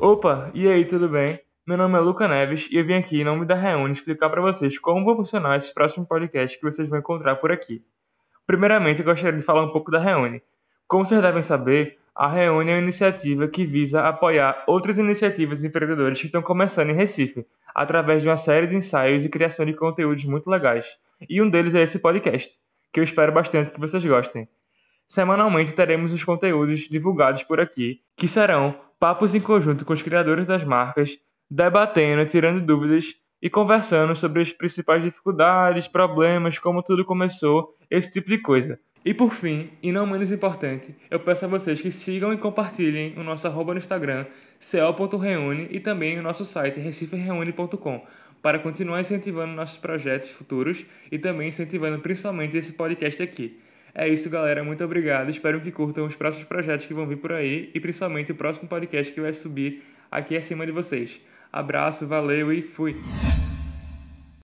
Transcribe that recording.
Opa, e aí, tudo bem? Meu nome é Luca Neves e eu vim aqui em nome da Reúne explicar para vocês como vão funcionar esses próximos podcasts que vocês vão encontrar por aqui. Primeiramente, eu gostaria de falar um pouco da Reúne. Como vocês devem saber, a Reúne é uma iniciativa que visa apoiar outras iniciativas de empreendedores que estão começando em Recife, através de uma série de ensaios e criação de conteúdos muito legais. E um deles é esse podcast, que eu espero bastante que vocês gostem. Semanalmente teremos os conteúdos divulgados por aqui, que serão papos em conjunto com os criadores das marcas, debatendo, tirando dúvidas e conversando sobre as principais dificuldades, problemas, como tudo começou, esse tipo de coisa. E por fim, e não menos importante, eu peço a vocês que sigam e compartilhem o nosso arroba no Instagram, co.reúne, e também o nosso site recifereúne.com, para continuar incentivando nossos projetos futuros e também incentivando principalmente esse podcast aqui. É isso, galera. Muito obrigado. Espero que curtam os próximos projetos que vão vir por aí e principalmente o próximo podcast que vai subir aqui acima de vocês. Abraço, valeu e fui!